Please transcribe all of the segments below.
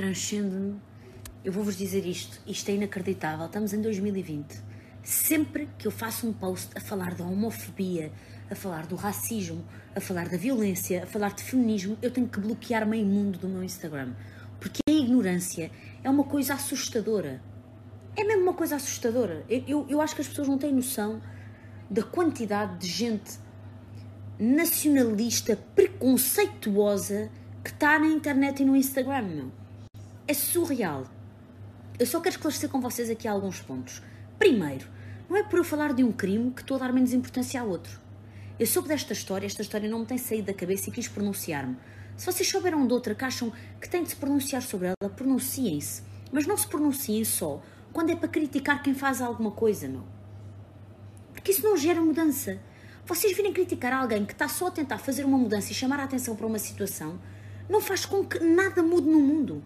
transcende-me. Eu vou-vos dizer isto, isto é inacreditável. Estamos em 2020. Sempre que eu faço um post a falar da homofobia, a falar do racismo, a falar da violência, a falar de feminismo, eu tenho que bloquear meio mundo do meu Instagram. Porque a ignorância é uma coisa assustadora. É mesmo uma coisa assustadora. Eu, eu, eu acho que as pessoas não têm noção da quantidade de gente nacionalista, preconceituosa que está na internet e no Instagram, meu. É surreal. Eu só quero esclarecer com vocês aqui alguns pontos. Primeiro, não é por eu falar de um crime que estou a dar menos importância a outro. Eu soube desta história, esta história não me tem saído da cabeça e quis pronunciar-me. Se vocês souberam de outra que acham que têm de se pronunciar sobre ela, pronunciem-se. Mas não se pronunciem só quando é para criticar quem faz alguma coisa, não. Porque isso não gera mudança. Vocês virem criticar alguém que está só a tentar fazer uma mudança e chamar a atenção para uma situação, não faz com que nada mude no mundo.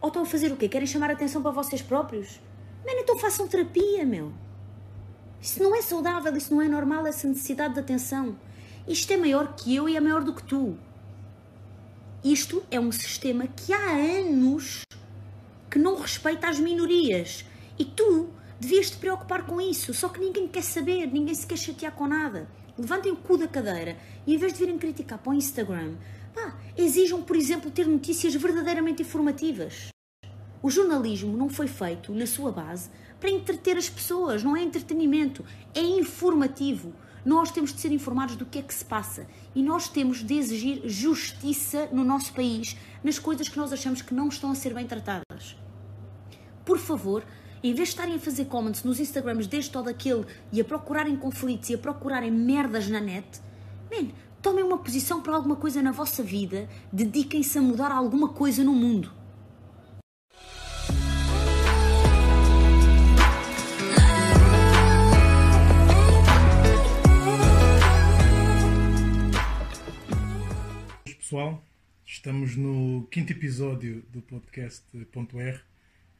Ou estão a fazer o quê? Querem chamar atenção para vocês próprios? Mano, então façam terapia, meu. Isso não é saudável, isso não é normal, essa necessidade de atenção. Isto é maior que eu e é maior do que tu. Isto é um sistema que há anos que não respeita as minorias. E tu devias te preocupar com isso, só que ninguém quer saber, ninguém se quer chatear com nada. Levantem o cu da cadeira e em vez de virem criticar para o Instagram, pá, exijam, por exemplo, ter notícias verdadeiramente informativas. O jornalismo não foi feito, na sua base, para entreter as pessoas, não é entretenimento, é informativo. Nós temos de ser informados do que é que se passa e nós temos de exigir justiça no nosso país nas coisas que nós achamos que não estão a ser bem tratadas. Por favor, em vez de estarem a fazer comments nos Instagrams deste ou daquele e a procurarem conflitos e a procurarem merdas na net, man, tomem uma posição para alguma coisa na vossa vida, dediquem-se a mudar alguma coisa no mundo. pessoal, estamos no quinto episódio do podcast R,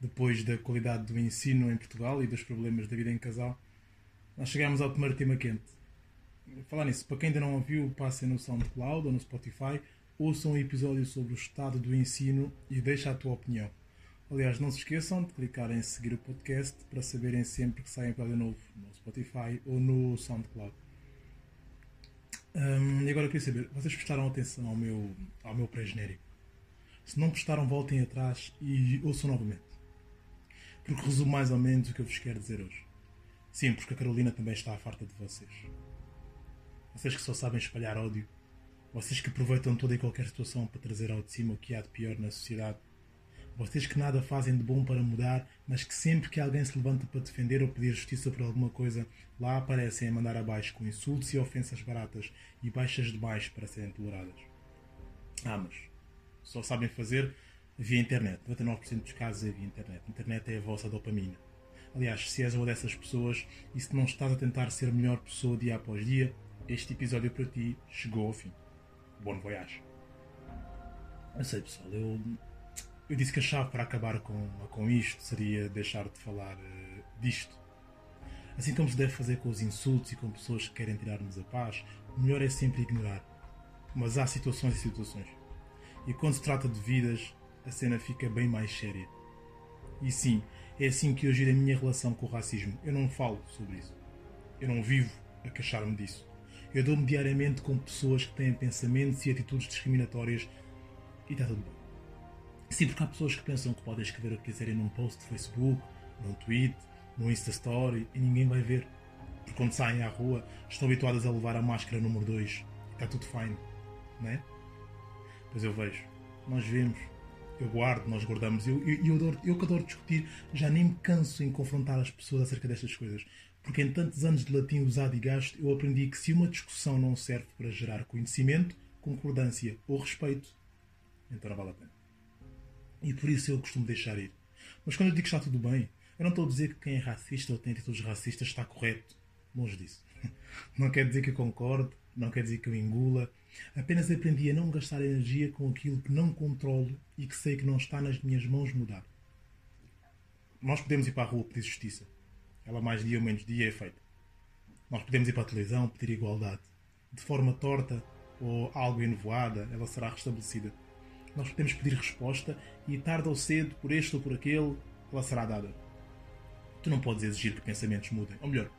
depois da qualidade do ensino em Portugal e dos problemas da vida em casal. Nós chegamos ao primeiro tema quente. Falar nisso, para quem ainda não ouviu, passem no SoundCloud ou no Spotify, ouçam um episódio sobre o estado do ensino e deixa a tua opinião. Aliás, não se esqueçam de clicar em seguir o podcast para saberem sempre que sai um novo no Spotify ou no SoundCloud. Um, e agora eu queria saber, vocês prestaram atenção ao meu, ao meu pré-genérico? Se não prestaram, voltem atrás e ouçam novamente. Porque resumo mais ou menos o que eu vos quero dizer hoje. Sim, porque a Carolina também está farta de vocês. Vocês que só sabem espalhar ódio. Vocês que aproveitam toda e qualquer situação para trazer ao de cima o que há de pior na sociedade. Vocês que nada fazem de bom para mudar, mas que sempre que alguém se levanta para defender ou pedir justiça por alguma coisa, lá aparecem a mandar abaixo com insultos e ofensas baratas e baixas demais para serem toleradas. Ah, mas só sabem fazer via internet. 99% dos casos é via internet. Internet é a vossa dopamina. Aliás, se és uma dessas pessoas e se não estás a tentar ser a melhor pessoa dia após dia, este episódio para ti chegou ao fim. Bom voyage. Eu sei, pessoal, eu eu disse que a chave para acabar com, com isto seria deixar de falar uh, disto. Assim como se deve fazer com os insultos e com pessoas que querem tirar-nos a paz, o melhor é sempre ignorar. Mas há situações e situações. E quando se trata de vidas, a cena fica bem mais séria. E sim, é assim que eu giro a minha relação com o racismo. Eu não falo sobre isso. Eu não vivo a queixar-me disso. Eu dou-me diariamente com pessoas que têm pensamentos e atitudes discriminatórias e está tudo bem. Sim, porque há pessoas que pensam que podem escrever o que quiserem num post de Facebook, num tweet, num Insta Story e ninguém vai ver. Porque quando saem à rua estão habituadas a levar a máscara número 2 e está tudo fine, não é? Pois eu vejo, nós vemos, eu guardo, nós guardamos. Eu, eu, eu, adoro, eu que adoro discutir, já nem me canso em confrontar as pessoas acerca destas coisas. Porque em tantos anos de latim usado e gasto, eu aprendi que se uma discussão não serve para gerar conhecimento, concordância ou respeito, então não vale a pena. E por isso eu costumo deixar ir. Mas quando eu digo que está tudo bem, eu não estou a dizer que quem é racista ou tem atitudes racistas está correto. Longe disso. Não quer dizer que eu concordo, não quer dizer que eu engula. Apenas aprendi a não gastar energia com aquilo que não controlo e que sei que não está nas minhas mãos mudar. Nós podemos ir para a rua pedir justiça. Ela mais dia ou menos dia é feita. Nós podemos ir para a televisão pedir igualdade. De forma torta ou algo enovoada, ela será restabelecida Nós podemos pedir resposta e tarde ou cedo, por este ou por aquele, ela será dada. Tu não podes exigir que pensamentos mudem. Ou melhor,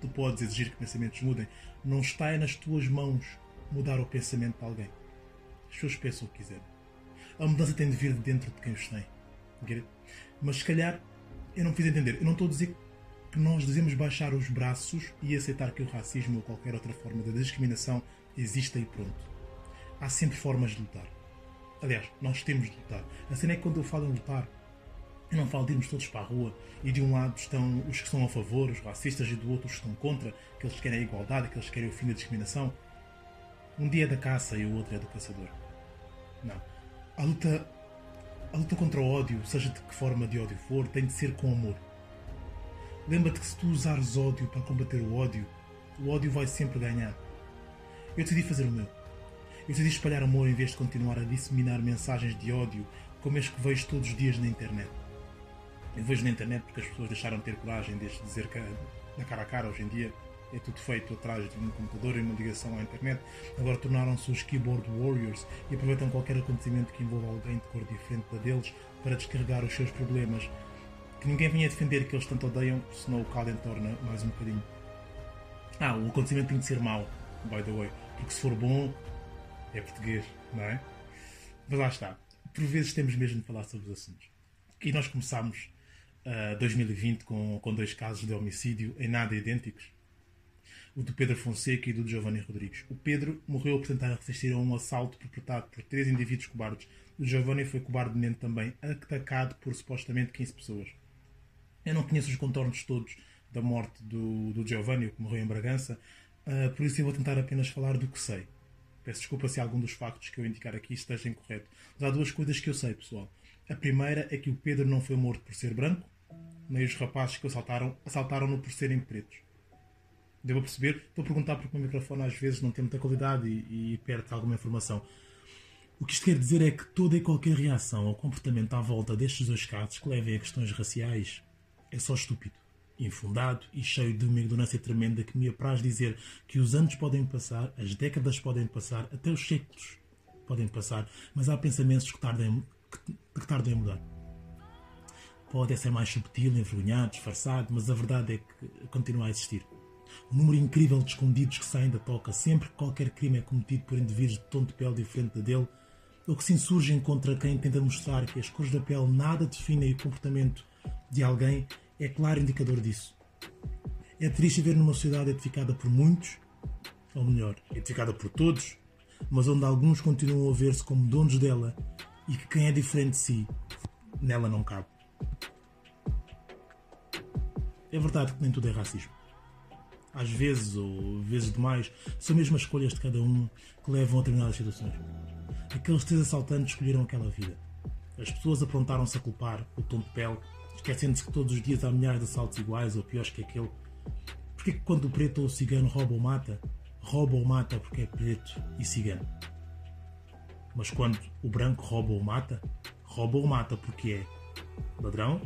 tu podes exigir que pensamentos mudem. Não está nas tuas mãos mudar o pensamento de alguém. As pessoas pensam o que quiserem. A mudança tem de vir de dentro de quem os tem. Mas se calhar eu não fiz entender. Eu não estou a dizer que nós devemos baixar os braços e aceitar que o racismo ou qualquer outra forma de discriminação exista e pronto. Há sempre formas de lutar. Aliás, nós temos de lutar. A cena é que quando eu falo em lutar, eu não falo de irmos todos para a rua e de um lado estão os que estão a favor, os racistas, e do outro os que estão contra, que querem a igualdade, que querem o fim da discriminação. Um dia é da caça e o outro é do caçador. Não. A luta, a luta contra o ódio, seja de que forma de ódio for, tem de ser com amor. Lembra-te que se tu usares ódio para combater o ódio, o ódio vai sempre ganhar. Eu decidi fazer o meu. Eu decidi espalhar amor em vez de continuar a disseminar mensagens de ódio como as que vejo todos os dias na internet. Eu vejo na internet porque as pessoas deixaram de ter coragem de dizer que na cara a cara hoje em dia é tudo feito atrás de um computador e uma ligação à internet. Agora tornaram-se os keyboard warriors e aproveitam qualquer acontecimento que envolva alguém de cor diferente da deles para descarregar os seus problemas. Que ninguém venha defender que eles tanto odeiam, senão o caldo entorna mais um bocadinho. Ah, o acontecimento tem de ser mau, by the way, porque se for bom, é português, não é? Mas lá está. Por vezes temos mesmo de falar sobre os assuntos. E nós começámos uh, 2020 com, com dois casos de homicídio em nada idênticos o do Pedro Fonseca e do Giovanni Rodrigues. O Pedro morreu por tentar resistir a um assalto perpetrado por três indivíduos cobardes. O Giovanni foi cobardemente também atacado por supostamente 15 pessoas. Eu não conheço os contornos todos da morte do, do Giovanni, que morreu em Bragança, uh, por isso eu vou tentar apenas falar do que sei. Peço desculpa se algum dos factos que eu indicar aqui esteja incorreto. Mas há duas coisas que eu sei, pessoal. A primeira é que o Pedro não foi morto por ser branco, nem os rapazes que o assaltaram assaltaram-no por serem pretos. Devo perceber? Estou a perguntar porque o meu microfone às vezes não tem muita qualidade e, e perde alguma informação. O que isto quer dizer é que toda e qualquer reação ou comportamento à volta destes dois casos que levem a questões raciais é só estúpido, infundado e cheio de uma ignorância tremenda que me apraz dizer que os anos podem passar, as décadas podem passar, até os séculos podem passar, mas há pensamentos que tardem, que, que a mudar. Pode ser mais subtil, envergonhado, disfarçado, mas a verdade é que continua a existir o número incrível de escondidos que saem da toca sempre que qualquer crime é cometido por indivíduos de tom de pele diferente da dele, ou que se insurgem contra quem tenta mostrar que as cores da pele nada definem o comportamento de alguém, é claro indicador disso. É triste ver numa sociedade edificada por muitos, ou melhor, edificada por todos, mas onde alguns continuam a ver-se como donos dela e que quem é diferente de si, nela não cabe. É verdade que nem tudo é racismo às vezes, ou vezes demais, são mesmo as escolhas de cada um que levam a determinadas situações. Aqueles três assaltantes escolheram aquela vida. As pessoas aprontaram-se a culpar o tom de pele, esquecendo-se que todos os dias há milhares de assaltos iguais ou piores que aquele. Porquê que quando o preto ou o cigano rouba ou mata, rouba ou mata porque é preto e cigano? Mas quando o branco rouba ou mata, rouba ou mata porque é ladrão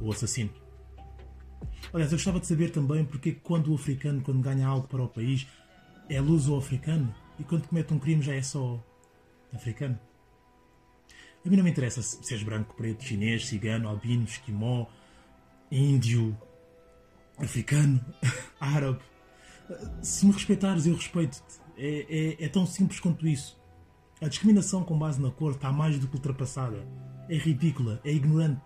ou assassino? Aliás, eu gostava de saber também porque quando o africano, quando ganha algo para o país, é luso-africano e quando comete um crime já é só africano. A mim não me interessa se és branco, preto, chinês, cigano, albino, esquimó, índio, africano, árabe. Se me respeitares, eu respeito-te. É, é, é tão simples quanto isso. A discriminação com base na cor está mais do que ultrapassada. É ridícula, é ignorante.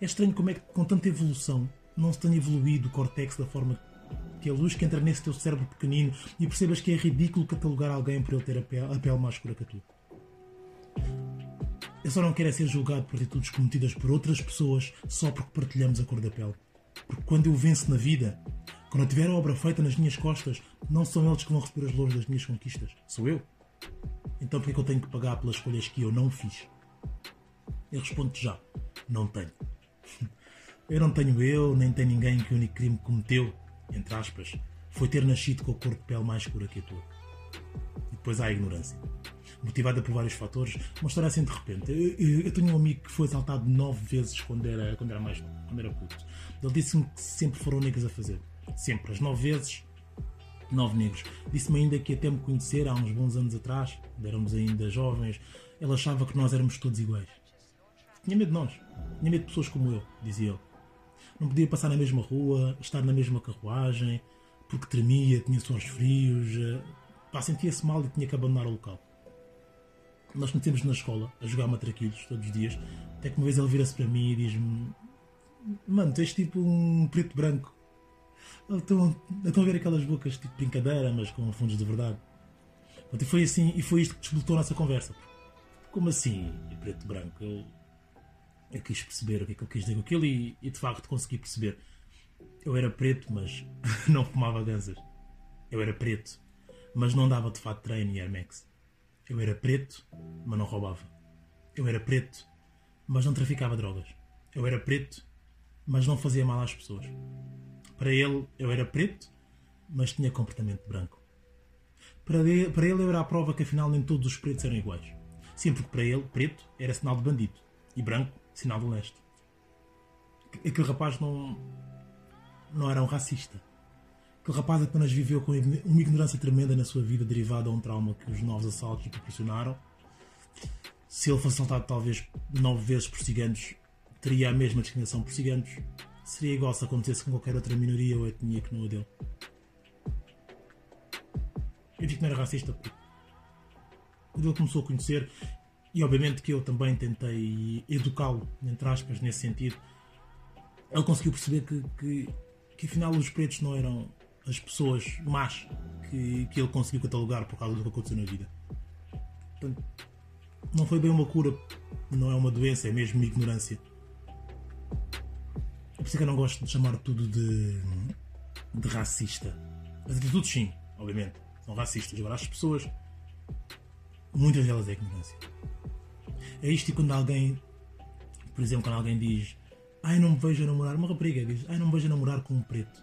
É estranho como é que, com tanta evolução, não se tenha evoluído o córtex da forma que a luz que entra nesse teu cérebro pequenino e percebas que é ridículo catalogar alguém por ele ter a pele, a pele mais escura que a tua. Eu só não quero é ser julgado por atitudes cometidas por outras pessoas só porque partilhamos a cor da pele. Porque quando eu venço na vida, quando eu tiver a obra feita nas minhas costas, não são eles que vão receber as louros das minhas conquistas. Sou eu. Então porquê é que eu tenho que pagar pelas escolhas que eu não fiz? Eu respondo-te já. Não tenho. Eu não tenho eu, nem tem ninguém que o único crime cometeu, entre aspas, foi ter nascido com a cor de pele mais escura que a tua. E depois há a ignorância. Motivada por vários fatores, uma história assim de repente. Eu, eu, eu, tenho um amigo que foi assaltado nove vezes quando era, quando era mais quando era puto. Ele disse-me que sempre foram negros a fazer. Sempre. As nove vezes, nove negros. Disse-me ainda que até me conhecer há uns bons anos atrás, quando éramos ainda jovens, Ele achava que nós éramos todos iguais. Tinha medo de nós. Tinha medo de pessoas como eu, dizia ele. Não podia passar na mesma rua, estar na mesma carruagem, porque tremia, tinha suores frios. eh, Pá, sentia-se mal e tinha que abandonar o local. Nós conhecemos na escola, a jogar matraquilhos todos os dias, até que uma vez ele vira-se para mim e diz-me: Mano, tu és tipo um preto branco. Estão, estão a ver aquelas bocas tipo brincadeira, mas com fundos de verdade. Pronto, e foi assim, e foi isto que desbloqueou a nossa conversa. Como assim, preto branco? Eu, eu quis perceber o que é que ele quis dizer com aquilo e, e de facto consegui perceber. Eu era preto, mas não fumava gansas. Eu era preto, mas não dava de fato treino e Air Max. Eu era preto, mas não roubava. Eu era preto, mas não traficava drogas. Eu era preto, mas não fazia mal às pessoas. Para ele, eu era preto, mas tinha comportamento branco. Para ele, para ele eu era a prova que afinal nem todos os pretos eram iguais. Sim, porque para ele, preto era sinal de bandido e branco, sinal de honesto. Aquele rapaz não, não era um racista. Aquele rapaz apenas viveu com uma ignorância tremenda na sua vida derivada a um trauma que os novos assaltos lhe proporcionaram. Se ele fosse assaltado talvez nove vezes por ciganos, teria a mesma discriminação por ciganos. Seria igual se acontecesse com qualquer outra minoria ou etnia que não a dele. Eu digo que não era racista porque quando ele começou a conhecer, e obviamente que eu também tentei educá-lo, entre aspas, nesse sentido, ele conseguiu perceber que, que, que afinal os pretos não eram as pessoas más que, que ele conseguiu catalogar por causa do que aconteceu na vida. Portanto, não foi bem uma cura, não é uma doença, é mesmo ignorância. É por isso que eu não gosto de chamar tudo de, de racista. As atitudes, sim, obviamente, são racistas. Agora, as pessoas, muitas delas é ignorância. É isto e quando alguém, por exemplo, quando alguém diz Ai, não me vejo a namorar, uma rapariga diz Ai, não me vejo a namorar com um preto.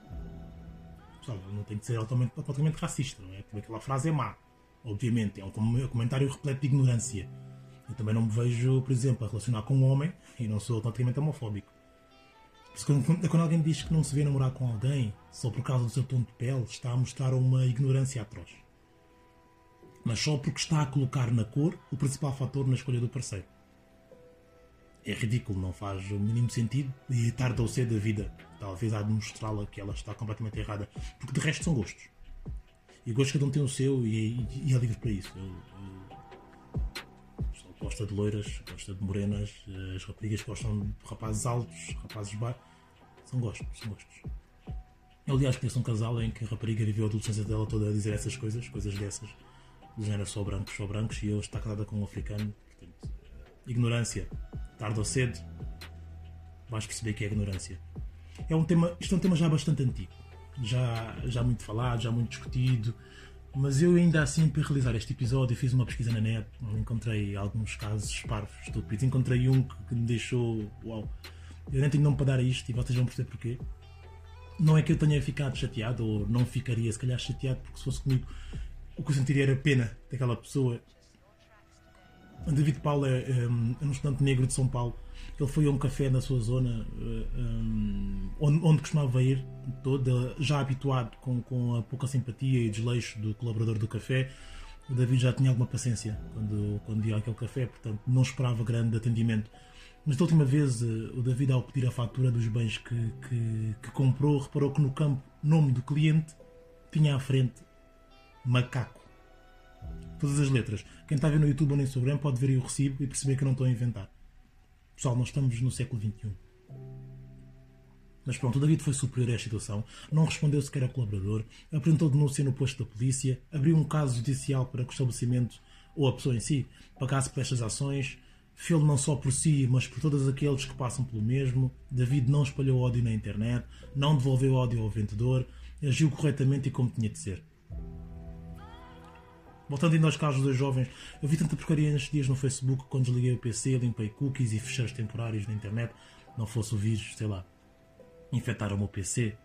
Não tem que ser automaticamente racista, não é? Porque aquela frase é má, obviamente, é um comentário repleto de ignorância. Eu também não me vejo, por exemplo, a relacionar com um homem e não sou automaticamente homofóbico. Quando, quando alguém diz que não se vê namorar com alguém só por causa do seu tom de pele, está a mostrar uma ignorância atroz. Mas só porque está a colocar na cor o principal fator na escolha do parceiro. É ridículo, não faz o mínimo sentido e tarde ou cedo a vida talvez há de mostrá-la que ela está completamente errada. Porque de resto são gostos. E gostos cada um tem o seu e, e, e é livre para isso. Eu, eu, gosta de loiras, gosta de morenas, as raparigas gostam de rapazes altos, rapazes baixos. São gostos, são gostos. Eu, aliás, conheço um casal em que a rapariga viveu a adolescência dela toda a dizer essas coisas, coisas dessas. Do género só brancos, só brancos, e eu está casada com um africano. Portanto, ignorância, tarde ou cedo, vais perceber que é ignorância. É um tema, isto é um tema já bastante antigo, já, já muito falado, já muito discutido, mas eu ainda assim, para realizar este episódio, fiz uma pesquisa na net, encontrei alguns casos parvos, estúpidos. Encontrei um que, que me deixou. Uau! Eu nem tenho nome para dar a isto e vocês vão perceber porquê. Não é que eu tenha ficado chateado, ou não ficaria se calhar chateado, porque se fosse comigo, o que eu sentiria era pena daquela pessoa. David Paulo é, é, um estudante negro de São Paulo. Ele foi a um café na sua zona um, onde, onde costumava ir, todo, já habituado com, com a pouca simpatia e desleixo do colaborador do café. O David já tinha alguma paciência quando, quando ia àquele café, portanto não esperava grande atendimento. Mas da última vez, o David, ao pedir a fatura dos bens que, que, que comprou, reparou que no campo nome do cliente tinha à frente macaco. Todas as letras. Quem está a ver no YouTube ou no Instagram pode ver aí o recibo e perceber que eu não estou a inventar. Pessoal, nós estamos no século XXI. Mas pronto, o David foi superior a esta situação, não respondeu sequer ao colaborador, apresentou denúncia no posto da polícia, abriu um caso judicial para que o estabelecimento ou a pessoa em si pagasse por estas ações, fê-lo não só por si, mas por todos aqueles que passam pelo mesmo. David não espalhou ódio na internet, não devolveu ódio ao vendedor, agiu corretamente e como tinha de ser. Voltando ainda aos casos dos jovens, eu vi tanta porcaria nestes dias no Facebook quando desliguei o PC, limpei cookies e fecheiros temporários na internet, não fosse o vírus, sei lá, infectar o meu PC.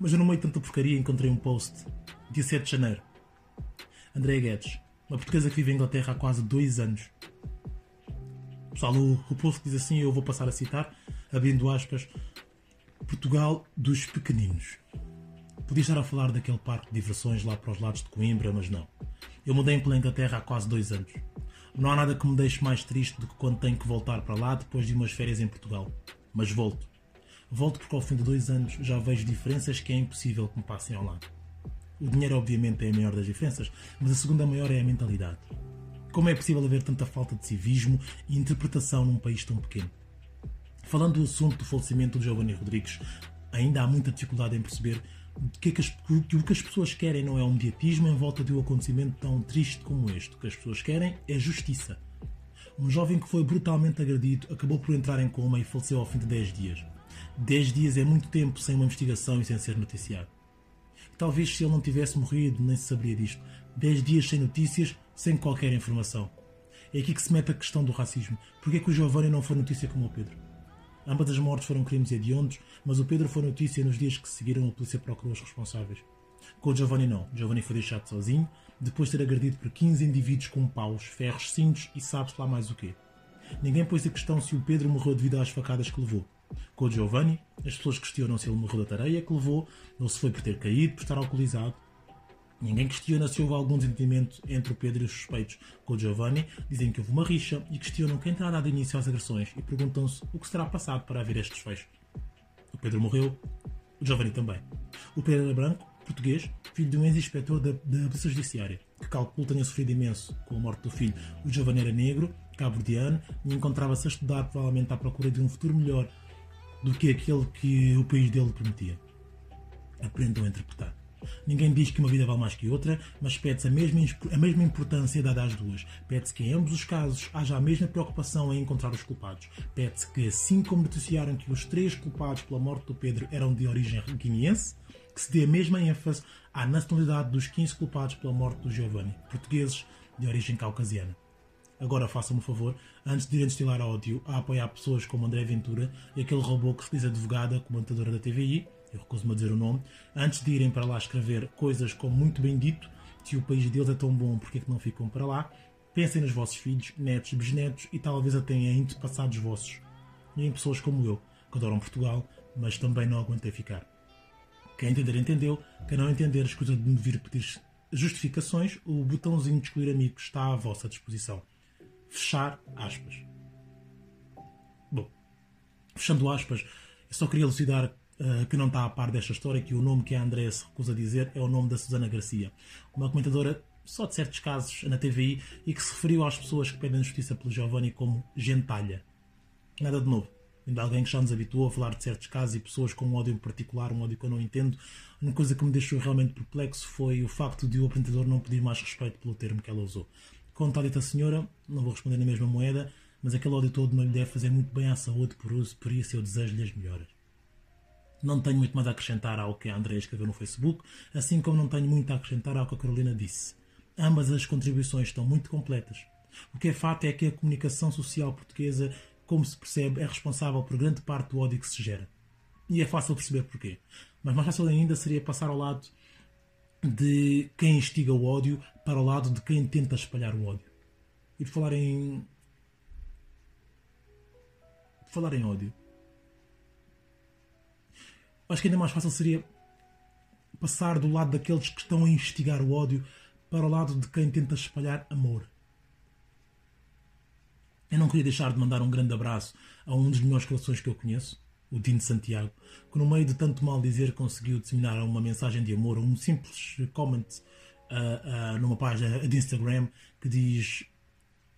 Mas eu no meio de tanta porcaria encontrei um post, dia 7 de janeiro. Andréa Guedes, uma portuguesa que vive em Inglaterra há quase dois anos. Pessoal, o, o post diz assim, eu vou passar a citar, abrindo aspas, Portugal dos pequeninos. Podia estar a falar daquele parque de diversões lá para os lados de Coimbra, mas não. Eu mudei-me pela Inglaterra há quase dois anos. Não há nada que me deixe mais triste do que quando tenho que voltar para lá depois de umas férias em Portugal. Mas volto. Volto porque ao fim de dois anos já vejo diferenças que é impossível que me passem ao lado. O dinheiro, obviamente, é a maior das diferenças, mas a segunda maior é a mentalidade. Como é possível haver tanta falta de civismo e interpretação num país tão pequeno? Falando do assunto do falecimento de Giovanni Rodrigues, ainda há muita dificuldade em perceber que, é que, as, o que as pessoas querem não é um mediatismo em volta de um acontecimento tão triste como este. O que as pessoas querem é justiça. Um jovem que foi brutalmente agredido acabou por entrar em coma e faleceu ao fim de 10 dias. 10 dias é muito tempo sem uma investigação e sem ser noticiado. Talvez se ele não tivesse morrido, nem se sabia disto. 10 dias sem notícias, sem qualquer informação. É aqui que se mete a questão do racismo. Porquê é que o Giovanni não foi notícia como o Pedro? Ambas as mortes foram crimes hediondos, mas o Pedro foi notícia nos dias que seguiram a polícia procurou os responsáveis. Com Giovanni não. Giovanni foi deixado sozinho, depois de ter agredido por 15 indivíduos com paus, ferros, cintos e sabe-se lá mais o quê. Ninguém pôs a questão se o Pedro morreu devido às facadas que levou. Com Giovanni, as pessoas questionam se ele morreu da tareia que levou, ou se foi por ter caído, por estar alcoolizado, Ninguém questiona se houve algum desentendimento entre o Pedro e os suspeitos. Com o Giovanni, dizem que houve uma rixa e questionam quem terá dado início às agressões e perguntam-se o que será passado para haver este desfecho. O Pedro morreu, o Giovanni também. O Pedro era branco, português, filho de um ex-inspetor da, Polícia Judiciária, que calculo tenha sofrido imenso com a morte do filho. O Giovanni era negro, cabo-verdiano e encontrava-se a estudar provavelmente à procura de um futuro melhor do que aquele que o país dele prometia. Aprendam a interpretar. Ninguém diz que uma vida vale mais que outra, mas pede-se a mesma, a mesma importância dada às duas. Pede-se que em ambos os casos haja a mesma preocupação em encontrar os culpados. Pede-se que, assim como noticiaram que os três culpados pela morte do Pedro eram de origem guineense, que se dê a mesma ênfase à nacionalidade dos 15 culpados pela morte do Giovanni, portugueses de origem caucasiana. Agora façam-me um favor, antes de irem destilar ódio a apoiar pessoas como André Ventura e aquele robô que se diz advogada, comentadora da TVI, eu recuso-me a dizer o nome, antes de irem para lá escrever coisas como muito bem dito, se o país deles é tão bom, porque é que não ficam para lá? Pensem nos vossos filhos, netos, bisnetos e talvez até em antepassados vossos. E em pessoas como eu, que adoram Portugal, mas também não aguentei ficar. Quem entender, entendeu. Quem não entender, escusa de me vir pedir justificações, o botãozinho de excluir amigos está à vossa disposição. Fechar aspas. Bom, fechando aspas, eu só queria elucidar uh, que não está a par desta história, que o nome que a André se recusa a dizer é o nome da Susana Garcia, uma comentadora só de certos casos na TVI e que se referiu às pessoas que pedem justiça pelo Giovanni como gentalha. Nada de novo. Ainda alguém que já nos habituou a falar de certos casos e pessoas com um ódio em particular, um ódio que eu não entendo. Uma coisa que me deixou realmente perplexo foi o facto de o apresentador não pedir mais respeito pelo termo que ela usou. Com tal dita senhora, não vou responder na mesma moeda, mas aquele ódio todo não lhe deve fazer muito bem à saúde, por, uso, por isso eu desejo-lhe as melhoras. Não tenho muito mais a acrescentar ao que a Andrea escreveu no Facebook, assim como não tenho muito a acrescentar ao que a Carolina disse. Ambas as contribuições estão muito completas. O que é fato é que a comunicação social portuguesa, como se percebe, é responsável por grande parte do ódio que se gera. E é fácil perceber porquê. Mas mais fácil ainda seria passar ao lado de quem instiga o ódio para o lado de quem tenta espalhar o ódio. E de falar em. De falar em ódio. Acho que ainda mais fácil seria passar do lado daqueles que estão a investigar o ódio para o lado de quem tenta espalhar amor. Eu não queria deixar de mandar um grande abraço a um dos melhores corações que eu conheço, o Dino Santiago, que no meio de tanto mal dizer conseguiu disseminar uma mensagem de amor, um simples comment uh, uh, numa página de Instagram que diz: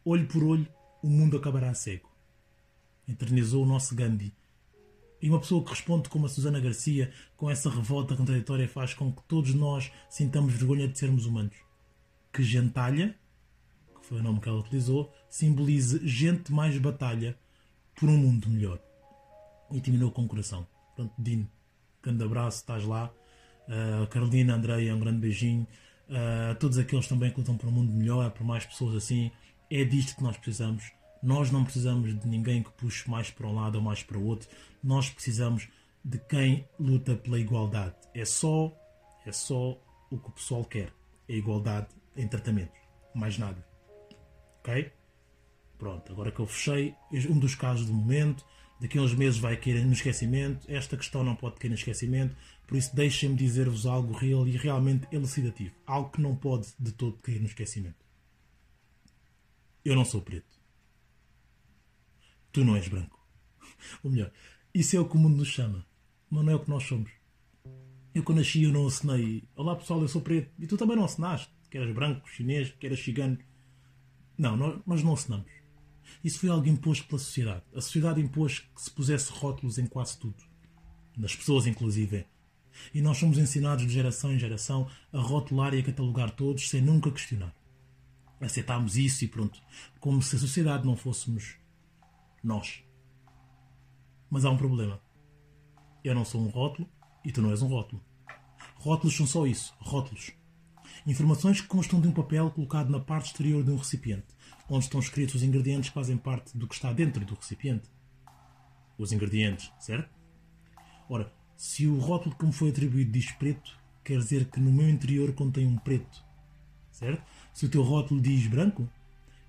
Olho por olho, o mundo acabará cego. Eternizou o nosso Gandhi e uma pessoa que responde como a Susana Garcia, com essa revolta contraditória, faz com que todos nós sintamos vergonha de sermos humanos. Que gentalha, que foi o nome que ela utilizou, simbolize gente mais batalha por um mundo melhor. E terminou com o coração. Pronto, Dino, grande abraço, estás lá. Uh, Carolina, Andreia, um grande beijinho. Uh, todos aqueles também que lutam por um mundo melhor, por mais pessoas assim. É disto que nós precisamos nós não precisamos de ninguém que puxe mais para um lado ou mais para o outro. Nós precisamos de quem luta pela igualdade. É só, é só o que o pessoal quer. É igualdade em tratamento. Mais nada. Ok? Pronto, agora que eu fechei, um dos casos do momento, daqui a uns meses vai cair no esquecimento, esta questão não pode cair no esquecimento, por isso deixem-me dizer-vos algo real e realmente elucidativo. Algo que não pode de todo cair no esquecimento Eu não sou preto. Tu não és branco. Ou melhor, isso é o que o mundo nos chama, mas não é o que nós somos. Eu quando nasci eu não assinei Olá pessoal, eu sou preto. E tu também não assinaste. Que eras branco, chinês, que eras cigano. Não, nós, nós não assinamos. Isso foi algo imposto pela sociedade. A sociedade impôs que se pusesse rótulos em quase tudo. Nas pessoas, inclusive. E nós somos ensinados de geração em geração a rotular e a catalogar todos sem nunca questionar. Aceitámos isso e pronto. Como se a sociedade não fôssemos nós. Mas há um problema. Eu não sou um rótulo e tu não és um rótulo. Rótulos são só isso, rótulos. Informações que constam de um papel colocado na parte exterior de um recipiente, onde estão escritos os ingredientes que fazem parte do que está dentro do recipiente. Os ingredientes, certo? Ora, se o rótulo que me foi atribuído diz preto, quer dizer que no meu interior contém um preto, certo? Se o teu rótulo diz branco,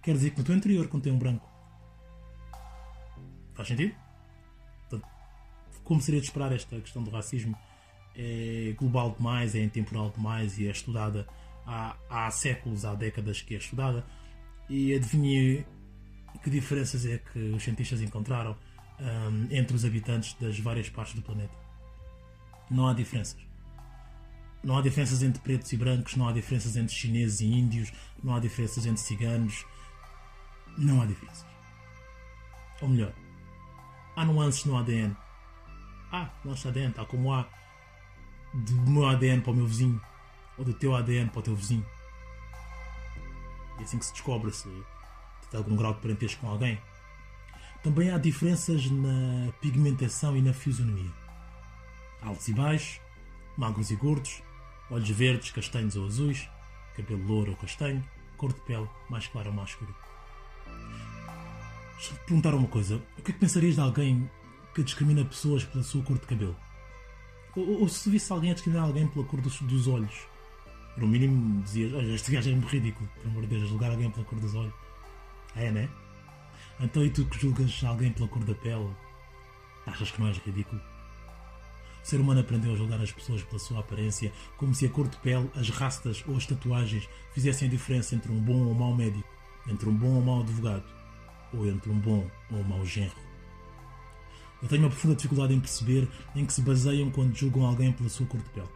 quer dizer que no teu interior contém um branco. Faz sentido? como seria de esperar, esta questão do racismo é global demais, é intemporal demais e é estudada há, há séculos, há décadas que é estudada. E adivinhe que diferenças é que os cientistas encontraram um, entre os habitantes das várias partes do planeta. Não há diferenças. Não há diferenças entre pretos e brancos, não há diferenças entre chineses e índios, não há diferenças entre ciganos. Não há diferenças. Ou melhor, há nuances no ADN ah, nosso ADN, tal como há do meu ADN para o meu vizinho, ou do teu ADN para o teu vizinho. E é assim que se descobre se tem algum grau de parentesco com alguém. Também há diferenças na pigmentação e na fisionomia. Altos e baixos, magros e gordos, olhos verdes, castanhos ou azuis, cabelo louro ou castanho, cor de pele mais clara ou mais escura. Deixa-me perguntar uma coisa: o que é que pensarias de alguém que discrimina pessoas pela sua cor de cabelo. Ou, ou se visse alguém a discriminar alguém pela cor dos, dos olhos. No mínimo dizias, olha, este gajo é muito ridículo, por amor de Deus, julgar alguém pela cor dos olhos. É, né? Então e tu que julgas alguém pela cor da pele, achas que não és ridículo? O ser humano aprendeu a julgar as pessoas pela sua aparência, como se a cor de pele, as rastas ou as tatuagens fizessem a diferença entre um bom ou mau médico, entre um bom ou mau advogado, ou entre um bom ou um mau genro. Eu tenho uma profunda dificuldade em perceber em que se baseiam quando julgam alguém pela sua cor de pele.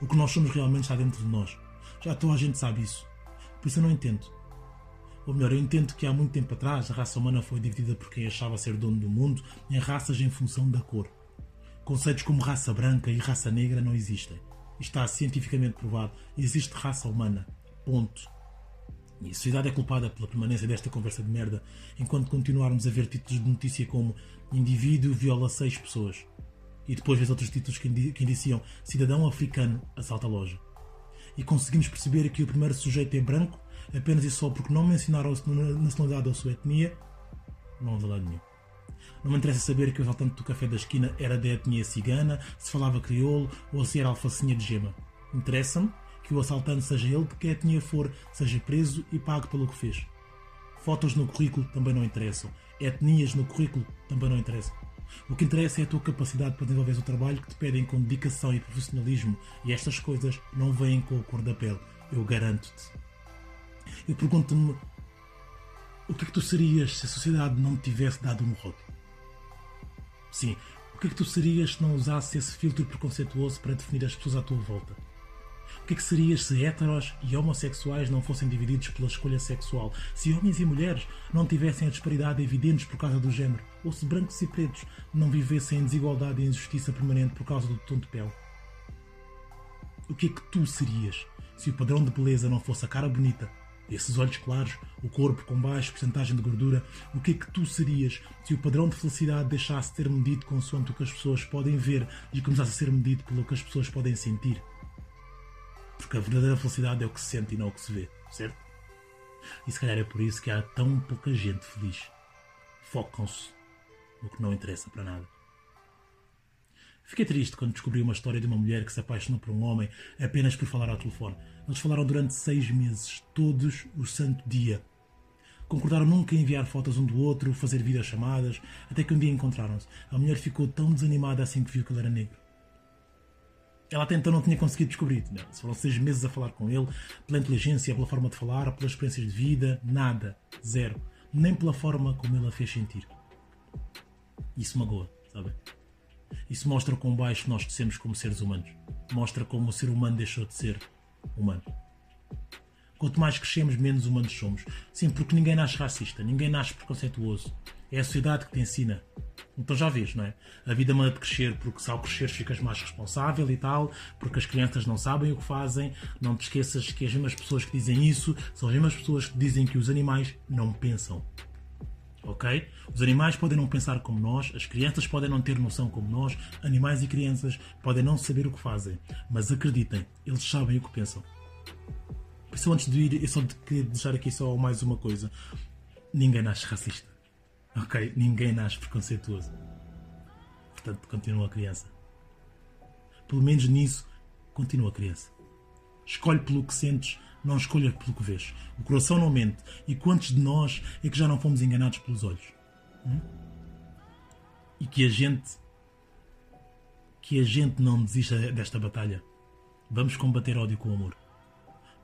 O que nós somos realmente está dentro de nós. Já toda a gente sabe isso. Por isso eu não entendo. Ou melhor, eu entendo que há muito tempo atrás a raça humana foi dividida por quem achava ser dono do mundo em raças em função da cor. Conceitos como raça branca e raça negra não existem. Está cientificamente provado. Existe raça humana. Ponto. E a sociedade é culpada pela permanência desta conversa de merda enquanto continuarmos a ver títulos de notícia como Indivíduo viola seis pessoas. E depois vês outros títulos que, indiciam Cidadão africano assalta a loja. E conseguimos perceber que o primeiro sujeito é branco apenas e só porque não mencionaram a nacionalidade ou a sua etnia. Não de lado nenhum. Não me interessa saber que o assaltante do café da esquina era de etnia cigana, se falava crioulo ou se era alfacinha de gema. Interessa-me que o assaltante, seja ele de que etnia for, seja preso e pague pelo que fez. Fotos no currículo também não interessam. Etnias no currículo também não interessam. O que interessa é a tua capacidade para desenvolver o trabalho que te pedem com dedicação e profissionalismo. E estas coisas não vêm com a cor da pele. Eu garanto-te. Eu pergunto-me: o que é que tu serias se a sociedade não te tivesse dado um rótulo? Sim, o que é que tu serias se não usasse esse filtro preconceituoso para definir as pessoas à tua volta? O que, é que serias se heteros e homossexuais não fossem divididos pela escolha sexual? Se homens e mulheres não tivessem a disparidade evidentes por causa do género? Ou se brancos e pretos não vivessem em desigualdade e injustiça permanente por causa do tom de pele? O que é que tu serias se o padrão de beleza não fosse a cara bonita, esses olhos claros, o corpo com baixa porcentagem de gordura, o que é que tu serias se o padrão de felicidade deixasse de ser medido consoante o que as pessoas podem ver e começasse a ser medido pelo que as pessoas podem sentir? Porque a verdadeira felicidade é o que se sente e não o que se vê, certo? E se calhar é por isso que há tão pouca gente feliz. Focam-se no que não interessa para nada. Fiquei triste quando descobri uma história de uma mulher que se apaixonou por um homem apenas por falar ao telefone. Eles falaram durante seis meses, todos o santo dia. Concordaram nunca em enviar fotos um do outro, fazer videochamadas, até que um dia encontraram-se. A mulher ficou tão desanimada assim que viu que ele era negro. Ela até então não tinha conseguido descobrir. Se foram seis meses a falar com ele, pela inteligência, pela forma de falar, pelas experiências de vida, nada. Zero. Nem pela forma como ele a fez sentir. Isso magoa, sabe? Isso mostra quão baixo nós descemos como seres humanos. Mostra como o ser humano deixou de ser humano. Quanto mais crescemos, menos humanos somos. Sim, porque ninguém nasce racista, ninguém nasce preconceituoso. É a sociedade que te ensina. Então já vês, não é? A vida manda de crescer porque se ao crescer ficas mais responsável e tal, porque as crianças não sabem o que fazem. Não te esqueças que as mesmas pessoas que dizem isso são as mesmas pessoas que dizem que os animais não pensam. Ok? Os animais podem não pensar como nós, as crianças podem não ter noção como nós, animais e crianças podem não saber o que fazem, mas acreditem, eles sabem o que pensam. Isso, antes de ir, eu só queria deixar aqui só mais uma coisa: ninguém nasce racista, ok? Ninguém nasce preconceituoso. Portanto, continua a criança. Pelo menos nisso, continua a criança. Escolhe pelo que sentes não escolha pelo que vês. O coração não mente. E quantos de nós é que já não fomos enganados pelos olhos? Hum? E que a gente. que a gente não desista desta batalha. Vamos combater ódio com amor.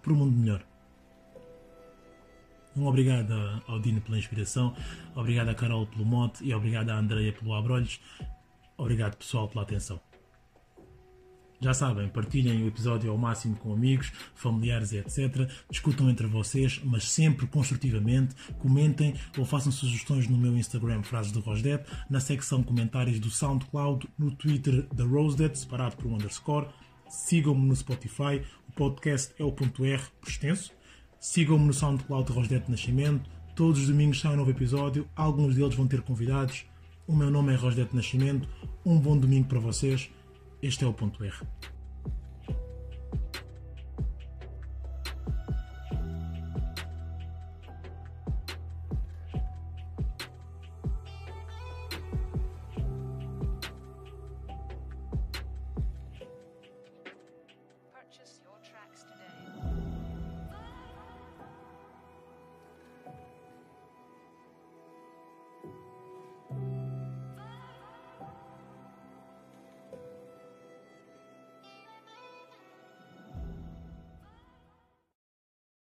Por um mundo melhor. Um obrigado ao Dino pela inspiração, obrigado a Carol pelo mote e obrigado à Andreia pelo abrolhos. Obrigado pessoal pela atenção. Já sabem, partilhem o episódio ao máximo com amigos, familiares e etc. Discutam entre vocês, mas sempre construtivamente. Comentem ou façam sugestões no meu Instagram Frases do Rosdet, na secção comentários do SoundCloud, no Twitter da Rosedet, separado por um underscore. Sigam-me no Spotify, o podcast é o ponto R, por extenso. Sigam-me no SoundCloud Rosdet Nascimento. Todos os domingos sai um novo episódio, alguns deles vão ter convidados. O meu nome é Rosdet Nascimento. Um bom domingo para vocês. Este é o ponto R.